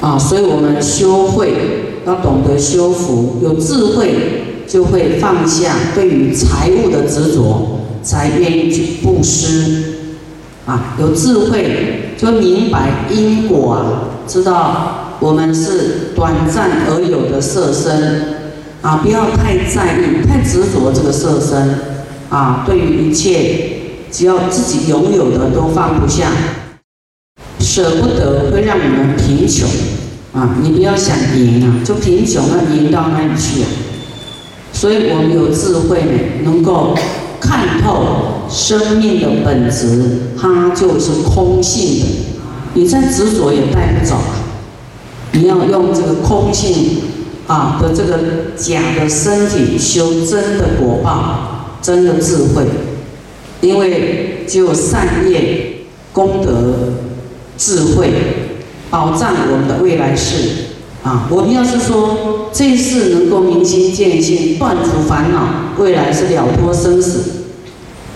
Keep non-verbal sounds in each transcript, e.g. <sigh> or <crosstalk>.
啊，所以我们修慧要懂得修福，有智慧就会放下对于财物的执着，才愿意去布施。啊，有智慧就明白因果啊，知道我们是短暂而有的色身啊，不要太在意、太执着这个色身啊。对于一切，只要自己拥有的都放不下，舍不得会让你们贫穷啊。你不要想赢啊，就贫穷了，赢到哪里去啊？所以我们有智慧呢，能够。看透生命的本质，它就是空性的。你再执着也带不走！你要用这个空性啊的这个假的身体修真的果报，真的智慧。因为只有善业、功德、智慧，保障我们的未来世。啊，我们要是说这一世能够明心见性，断除烦恼，未来是了脱生死。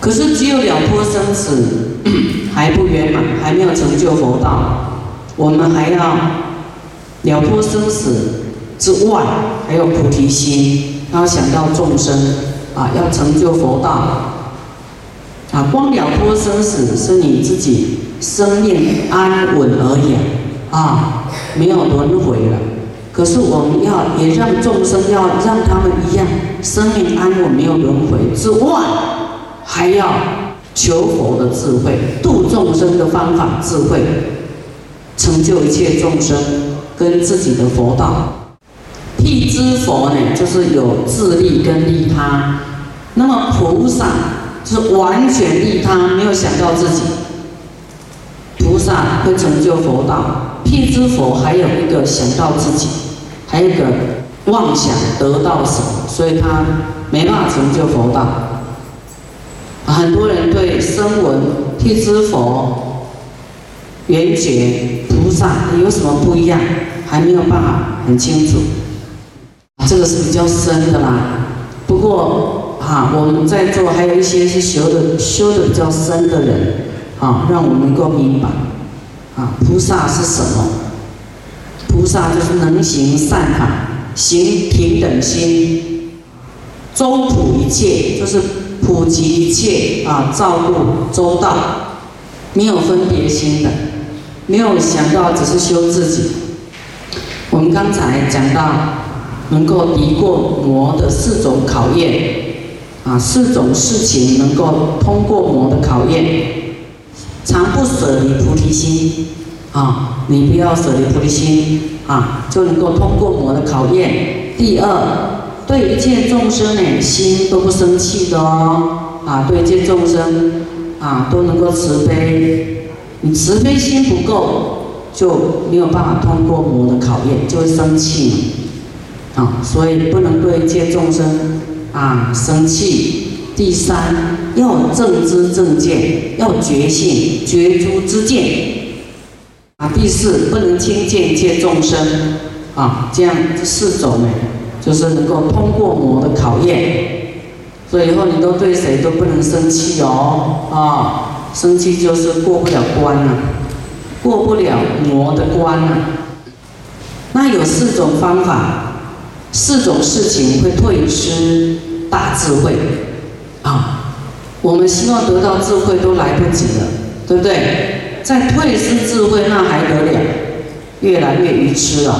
可是只有了脱生死 <coughs> 还不圆满，还没有成就佛道。我们还要了脱生死之外，还有菩提心，要想到众生啊，要成就佛道啊。光了脱生死是你自己生命安稳而已啊，没有轮回了。可是我们要也让众生要让他们一样，生命安稳没有轮回之外，还要求佛的智慧，度众生的方法智慧，成就一切众生跟自己的佛道。辟之佛呢，就是有自利跟利他；那么菩萨是完全利他，没有想到自己。菩萨会成就佛道，辟支佛还有一个想到自己。还有一个妄想得到什么，所以他没办法成就佛道。很多人对声闻、辟支佛、圆觉、菩萨有什么不一样，还没有办法很清楚。这个是比较深的啦。不过啊，我们在座还有一些是修的修的比较深的人，啊，让我们能够明白，啊，菩萨是什么。菩萨就是能行善法，行平等心，周普一切，就是普及一切啊，照顾周到，没有分别心的，没有想到只是修自己。我们刚才讲到，能够敌过魔的四种考验，啊，四种事情能够通过魔的考验，常不舍离菩提心。啊，你不要舍离菩提心啊，就能够通过魔的考验。第二，对一切众生呢，心都不生气的哦。啊，对一切众生啊，都能够慈悲。你慈悲心不够，就没有办法通过魔的考验，就会生气。啊，所以不能对一切众生啊生气。第三，要正知正见，要觉性，觉诸之见。啊，第四不能轻贱一切众生，啊，这样这四种呢，就是能够通过魔的考验。所以以后你都对谁都不能生气哦，啊，生气就是过不了关了，过不了魔的关了。那有四种方法，四种事情会退失大智慧，啊，我们希望得到智慧都来不及了，对不对？再退失智慧，那还得了？越来越愚痴了，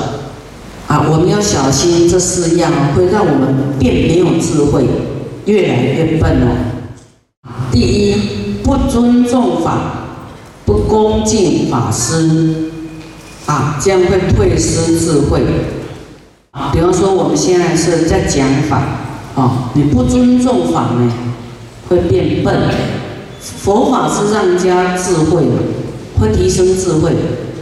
啊！我们要小心这四样，会让我们变没有智慧，越来越笨了。第一，不尊重法，不恭敬法师，啊，这样会退失智慧。啊，比方说我们现在是在讲法，啊，你不尊重法呢，会变笨。佛法是让人家智慧的。会提升智慧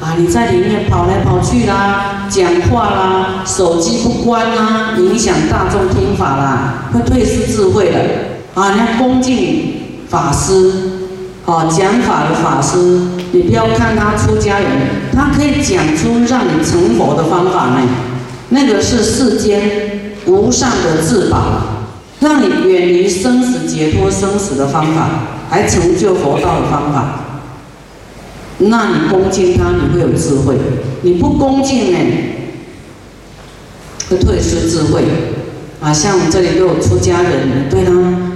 啊！你在里面跑来跑去啦，讲话啦，手机不关啦，影响大众听法啦，会退失智慧的啊！你要恭敬法师，哦，讲法的法师，你不要看他出家人，他可以讲出让你成佛的方法呢。那个是世间无上的至宝，让你远离生死、解脱生死的方法，还成就佛道的方法。那你恭敬他，你会有智慧；你不恭敬呢，会退失智慧。啊，像我们这里都有出家人，对他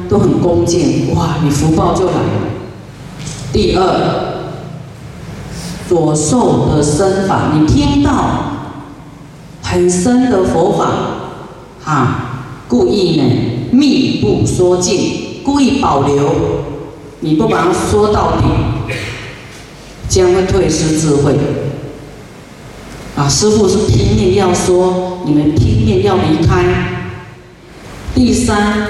都很恭敬，哇，你福报就来了。第二，所受的身法，你听到很深的佛法，哈，故意呢密不说尽，故意保留，你不把它说到底，将会退失智慧。啊，师父是拼命要说，你们拼命要离开。第三，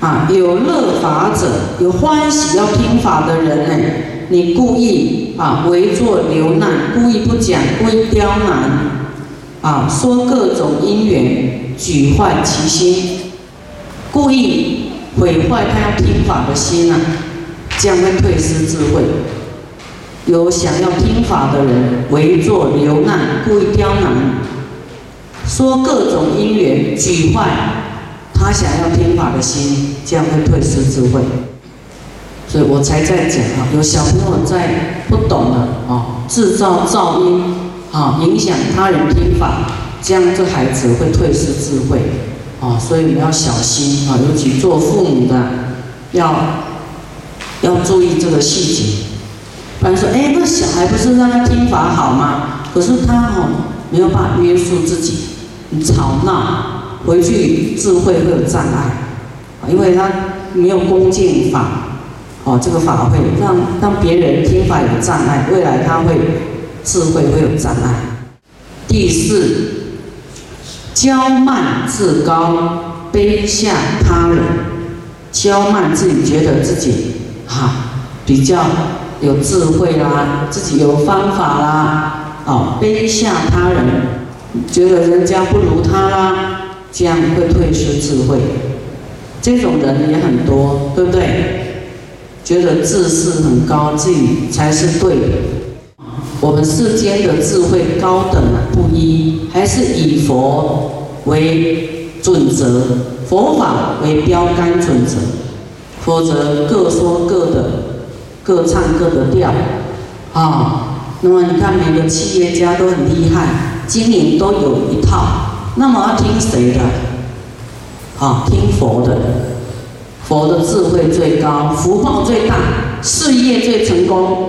啊，有乐法者，有欢喜要听法的人呢，你故意啊为作流难，故意不讲，故意刁难，啊，说各种因缘，举坏其心，故意毁坏他要听法的心啊，将会退失智慧。有想要听法的人，为作流难，故意刁难，说各种因缘，举坏。他想要听法的心，将会退失智慧，所以我才在讲啊，有小朋友在不懂的啊，制造噪音啊，影响他人听法，这样这孩子会退失智慧啊，所以你要小心啊，尤其做父母的要要注意这个细节。不然说，哎，那小孩不是让他听法好吗？可是他哦没有办法约束自己，你吵闹。回去智慧会有障碍，啊，因为他没有恭敬法，哦，这个法会让让别人听法有障碍，未来他会智慧会有障碍。第四，骄慢自高，卑下他人，骄慢自己觉得自己哈比较有智慧啦，自己有方法啦，哦，卑下他人，觉得人家不如他啦。这样会退失智慧，这种人也很多，对不对？觉得自视很高，自己才是对的。我们世间的智慧高等不一，还是以佛为准则，佛法为标杆准则，否则各说各的，各唱各的调，啊。那么你看每个企业家都很厉害，经营都有一套。那么要听谁的？啊，听佛的，佛的智慧最高，福报最大，事业最成功。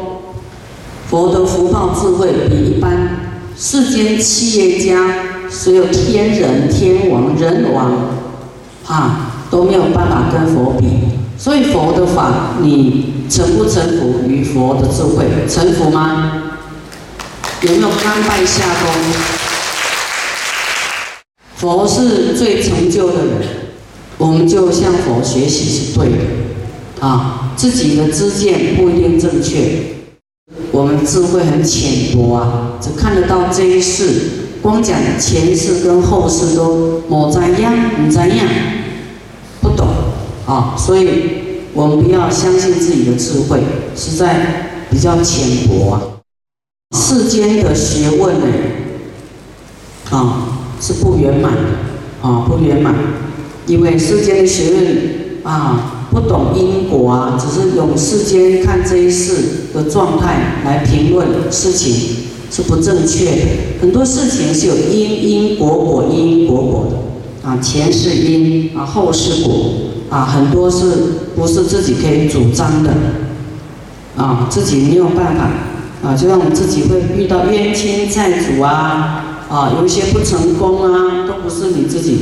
佛的福报智慧比一般世间企业家，所有天人、天王、人王，啊，都没有办法跟佛比。所以佛的法，你臣不臣服于佛的智慧？臣服吗？有没有甘拜下风？佛是最成就的人，我们就向佛学习是对的，啊，自己的知见不一定正确，我们智慧很浅薄啊，只看得到这一世，光讲前世跟后世都某怎样，你怎样，不懂啊，所以我们不要相信自己的智慧，实在比较浅薄啊，世间的学问呢，啊。是不圆满的啊，不圆满，因为世间的学问啊，不懂因果啊，只是用世间看这一世的状态来评论事情，是不正确的。很多事情是有因因果果因因果果的啊，前世因啊，后世果啊，很多是不是自己可以主张的啊？自己没有办法啊，就像我们自己会遇到冤亲债主啊。啊，有一些不成功啊，都不是你自己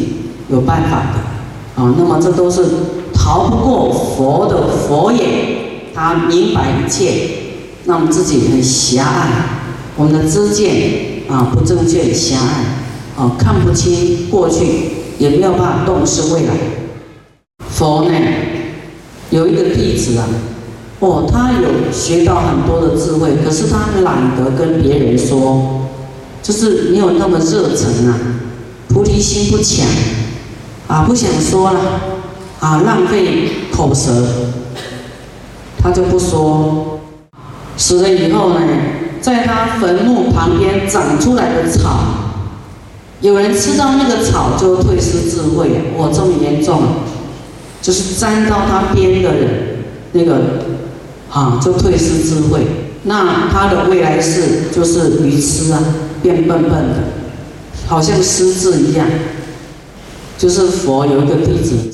有办法的啊。那么这都是逃不过佛的佛眼，他明白一切。那我们自己很狭隘，我们的知见啊不正确，狭隘啊看不清过去，也没有办法洞视未来。佛呢，有一个弟子啊，哦，他有学到很多的智慧，可是他懒得跟别人说。就是没有那么热忱啊，菩提心不强，啊，不想说了，啊，浪费口舌，他就不说。死了以后呢，在他坟墓旁边长出来的草，有人吃到那个草就退失智慧，哇，这么严重，就是沾到他边的人，那个，啊，就退失智慧。那他的未来世就是愚痴啊，变笨笨的，好像失智一样。就是佛有一个弟子，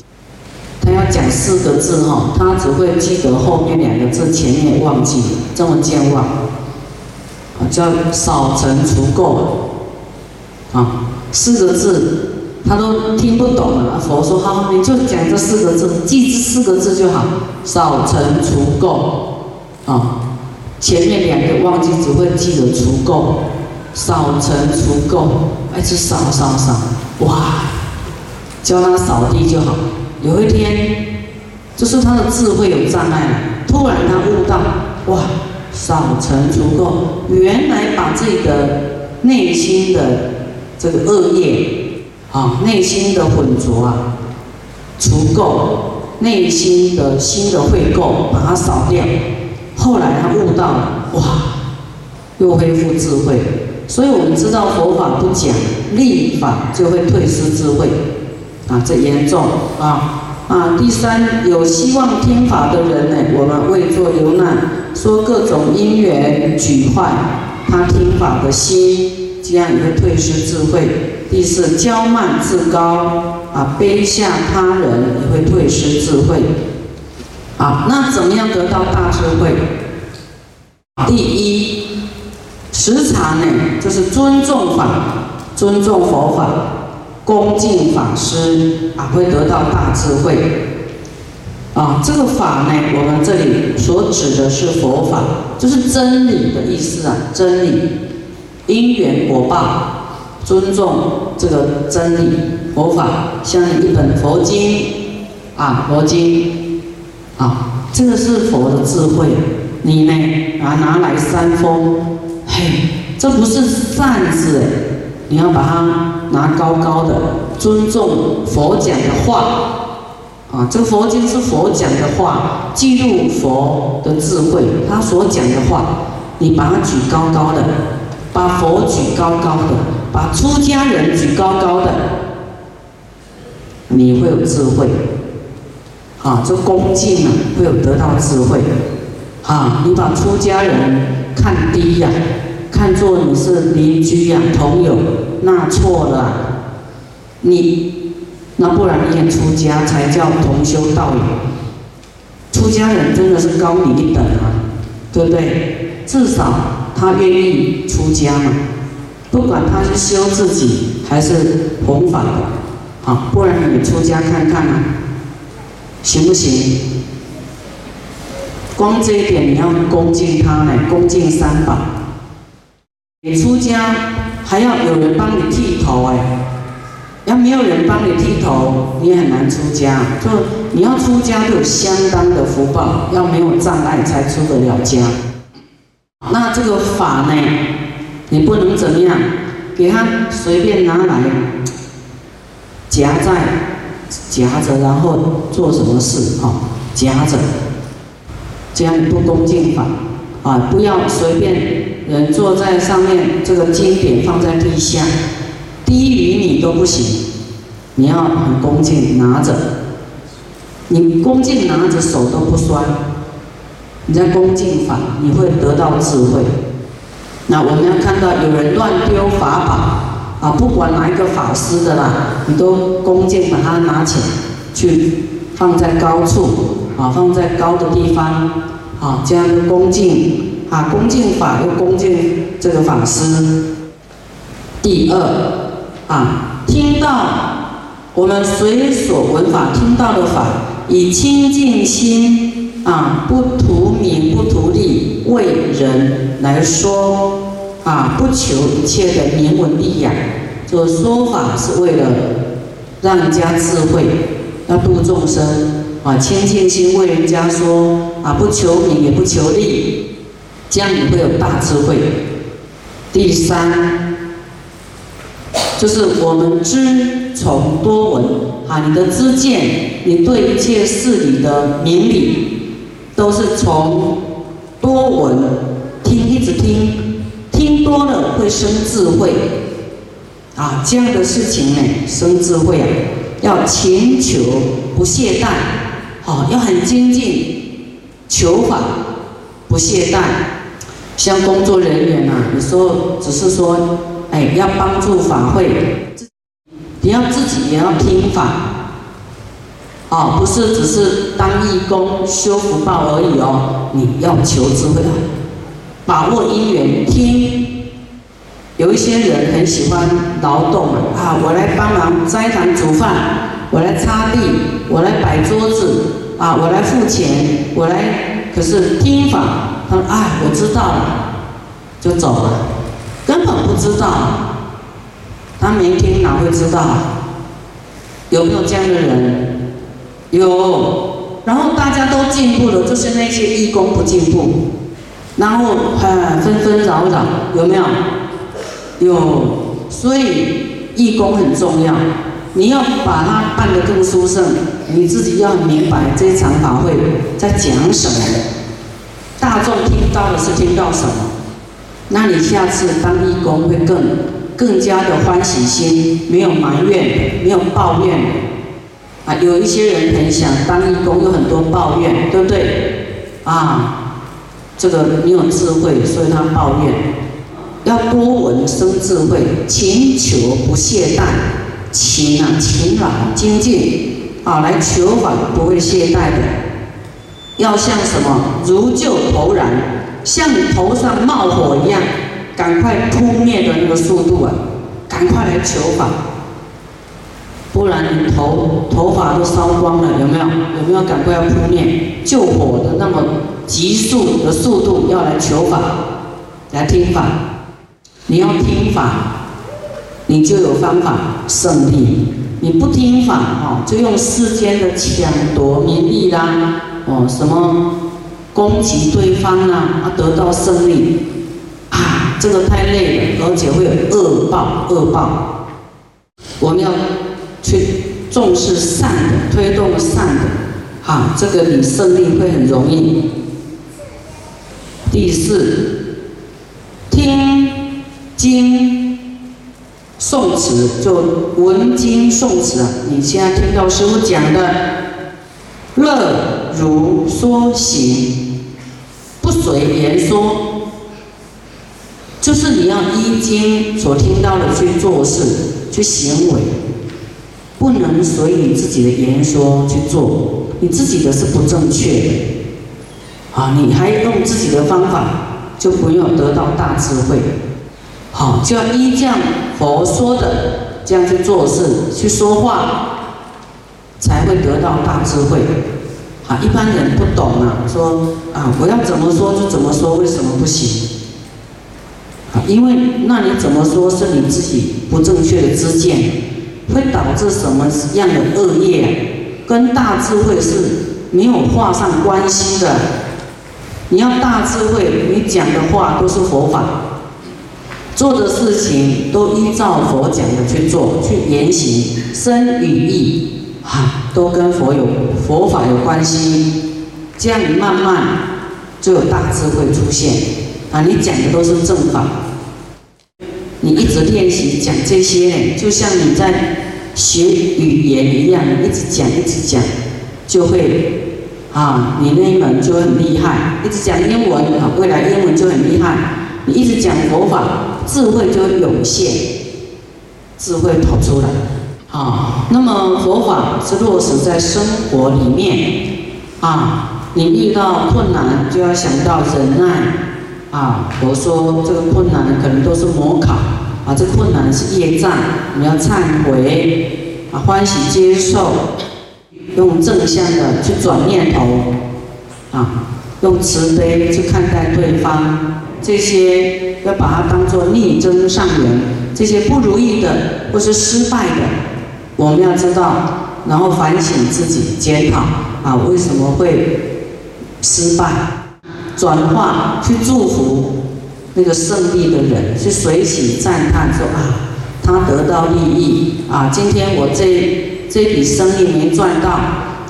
他要讲四个字哈，他只会记得后面两个字，前面忘记，这么健忘，啊，叫少成除垢，啊，四个字他都听不懂了。佛说好，你就讲这四个字，记这四个字就好，少成除垢，啊，前面两个忘记，只会记得除垢，少成除垢，哎，是少少少，哇！教他扫地就好。有一天，就是他的智慧有障碍了，突然他悟到，哇，扫尘除垢，原来把自己的内心的这个恶业啊，内心的混浊啊，除垢，内心的新的秽垢，把它扫掉。后来他悟到了，哇，又恢复智慧。所以我们知道佛法不讲立法，就会退失智慧。啊，这严重啊！啊，第三，有希望听法的人呢，我们为作留难，说各种因缘举坏他听法的心，这样也会退失智慧。第四，骄慢自高啊，卑下他人也会退失智慧。啊，那怎么样得到大智慧？第一，时常呢，就是尊重法，尊重佛法。恭敬法师啊，会得到大智慧啊。这个法呢，我们这里所指的是佛法，就是真理的意思啊。真理，因缘果报，尊重这个真理佛法，像一本佛经啊，佛经啊，这个是佛的智慧。你呢啊，拿来三封，嘿，这不是扇子。你要把它拿高高的，尊重佛讲的话，啊，这个佛经是佛讲的话，记录佛的智慧，他所讲的话，你把它举高高的，把佛举高高的，把出家人举高高的，你会有智慧，啊，这恭敬啊，会有得到智慧，啊，你把出家人看低呀。看作你是邻居呀，朋友，那错了。你那不然你也出家才叫同修道友。出家人真的是高你一等啊，对不对？至少他愿意出家嘛，不管他是修自己还是弘法的，啊，不然你出家看看啊，行不行？光这一点你要恭敬他呢，恭敬三宝。你出家还要有人帮你剃头哎，要没有人帮你剃头，你也很难出家。就你要出家，就有相当的福报，要没有障碍才出得了家。那这个法呢，你不能怎么样，给他随便拿来夹在夹着，然后做什么事哈？夹着，这样不恭敬法啊！不要随便。人坐在上面，这个经典放在地下，低于你都不行。你要很恭敬拿着，你恭敬拿着手都不酸。你在恭敬法，你会得到智慧。那我们要看到有人乱丢法宝啊，不管哪一个法师的啦，你都恭敬把它拿起来，去放在高处啊，放在高的地方啊，这样恭敬。啊，恭敬法又恭敬这个法师。第二，啊，听到我们随所闻法听到的法，以清净心啊，不图名不图利，为人来说啊，不求一切的名闻利养。这说法是为了让人家智慧，要度众生啊，清净心为人家说啊，不求名也不求利。这样你会有大智慧。第三，就是我们知从多闻啊，你的知见，你对一切事理的明理，都是从多闻听，一直听，听多了会生智慧啊。这样的事情呢，生智慧啊，要勤求不懈怠，好，要很精进求法，不懈怠。像工作人员啊，有时候只是说，哎，要帮助法会，你要自己也要听法，哦，不是只是当义工修福报而已哦，你要求智慧，把握因缘听。有一些人很喜欢劳动啊，我来帮忙斋堂煮饭，我来擦地，我来摆桌子，啊，我来付钱，我来，可是听法。他说：“哎，我知道了，就走了，根本不知道。他没听哪会知道？有没有这样的人？有。然后大家都进步了，就是那些义工不进步，然后哎纷纷扰扰，有没有？有。所以义工很重要，你要把它办得更殊胜，你自己要明白这场法会在讲什么。”大众听到的是听到什么？那你下次当义工会更更加的欢喜心，没有埋怨，没有抱怨。啊，有一些人很想当义工，有很多抱怨，对不对？啊，这个没有智慧，所以他抱怨。要多闻生智慧，勤求不懈怠，勤啊勤劳精进啊，来求法不会懈怠的。要像什么如救头燃，像你头上冒火一样，赶快扑灭的那个速度啊！赶快来求法，不然你头头发都烧光了，有没有？有没有赶快要扑灭救火的那么急速的速度？要来求法，来听法。你要听法，你就有方法胜利；你不听法，哈，就用世间的抢夺名利啦。哦，什么攻击对方啊？啊，得到胜利啊，这个太累了，而且会有恶报，恶报。我们要去重视善的，推动善的，啊，这个你胜利会很容易。第四，听经诵词，就闻经诵词啊。你现在听到师傅讲的。乐如说行，不随言说，就是你要依经所听到的去做事、去行为，不能随你自己的言说去做，你自己的是不正确的，啊，你还用自己的方法，就不用得到大智慧，好，就要依这样佛说的这样去做事、去说话。才会得到大智慧，啊，一般人不懂啊，说啊，我要怎么说就怎么说，为什么不行？啊，因为那你怎么说是你自己不正确的知见，会导致什么样的恶业，跟大智慧是没有画上关系的。你要大智慧，你讲的话都是佛法，做的事情都依照佛讲的去做，去言行，身语意。啊，都跟佛有佛法有关系，这样你慢慢就有大智慧出现。啊，你讲的都是正法，你一直练习讲这些，就像你在学语言一样，你一直讲一直讲，就会啊，你那一门就很厉害。一直讲英文啊，未来英文就很厉害。你一直讲佛法，智慧就会涌现，智慧跑出来。啊，那么佛法是落实在生活里面啊。你遇到困难就要想到忍耐啊。我说这个困难可能都是模考啊，这困难是业障，你要忏悔啊，欢喜接受，用正向的去转念头啊，用慈悲去看待对方，这些要把它当做逆增上缘，这些不如意的或是失败的。我们要知道，然后反省自己，检讨啊，为什么会失败？转化去祝福那个胜利的人，去随喜赞叹说啊，他得到利益啊，今天我这这笔生意没赚到，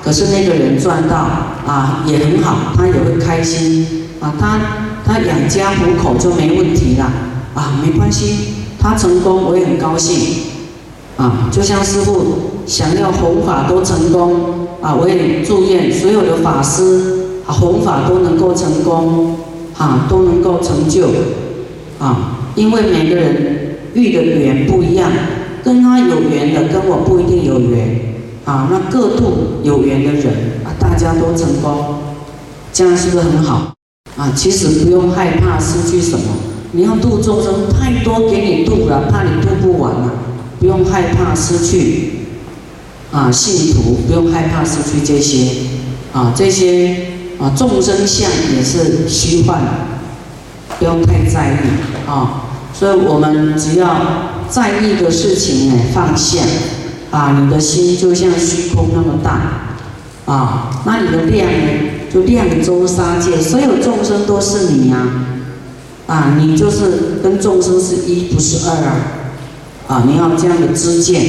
可是那个人赚到啊，也很好，他也会开心啊，他他养家糊口就没问题了啊，没关系，他成功我也很高兴。啊，就像师傅想要弘法都成功啊，我也祝愿所有的法师啊弘法都能够成功啊都能够成就啊，因为每个人遇的缘不一样，跟他有缘的跟我不一定有缘啊，那各度有缘的人啊，大家都成功，这样是不是很好啊？其实不用害怕失去什么，你要度众生太多给你度了，怕你度不完了，不用害怕失去啊信徒，不用害怕失去这些啊这些。啊，众生相也是虚幻，不用太在意啊。所以我们只要在意的事情呢，放下啊，你的心就像虚空那么大啊，那你的量呢，就量周沙界，所有众生都是你呀啊，你就是跟众生是一，不是二啊啊，你要这样的知见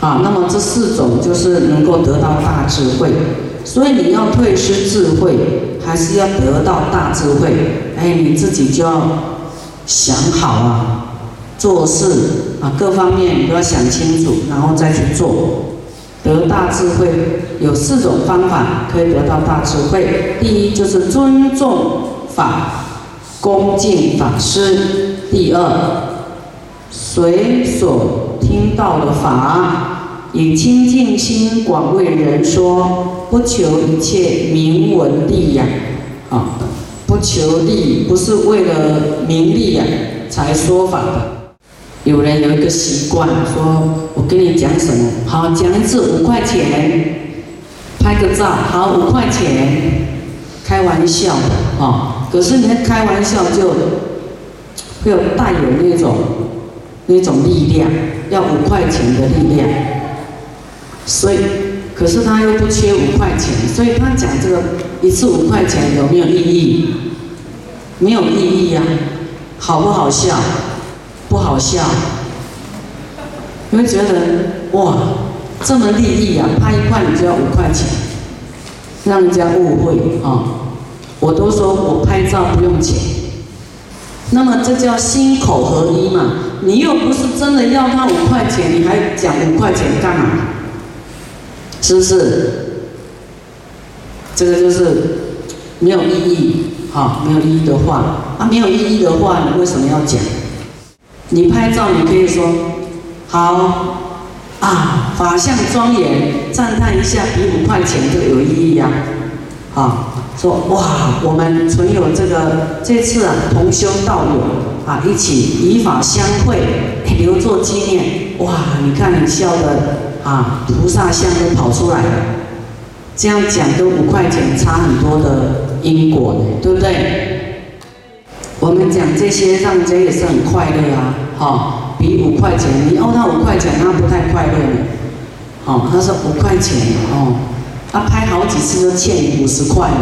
啊。那么这四种就是能够得到大智慧。所以你要退失智慧，还是要得到大智慧？哎，你自己就要想好啊，做事啊，各方面你都要想清楚，然后再去做。得大智慧有四种方法可以得到大智慧。第一就是尊重法，恭敬法师。第二，随所听到的法。以清净心广为人说，不求一切名闻利呀，啊，不求利，不是为了名利呀才说法的。有人有一个习惯，说我跟你讲什么，好讲一次五块钱，拍个照，好五块钱，开玩笑的啊。可是你开玩笑就会有带有那种那种力量，要五块钱的力量。所以，可是他又不缺五块钱，所以他讲这个一次五块钱有没有意义？没有意义呀，好不好笑？不好笑。你会觉得哇，这么利益啊，拍一块你就要五块钱，让人家误会啊！我都说我拍照不用钱，那么这叫心口合一嘛？你又不是真的要他五块钱，你还讲五块钱干嘛？是不是？这个就是没有意义，哈，没有意义的话，啊，没有意义的话，你为什么要讲？你拍照，你可以说好啊，法相庄严，赞叹一下，比五块钱这个有意义呀，啊，说哇，我们存有这个这次啊，同修道友啊，一起以法相会，留作纪念，哇，你看你笑的。啊，菩萨像都跑出来了，这样讲跟五块钱差很多的因果呢，对不对？我们讲这些让人家也是很快乐啊，哈，比五块钱，你欧他五块钱，他不太快乐，哦，他说五块钱，哦，他拍好几次都欠五十块了，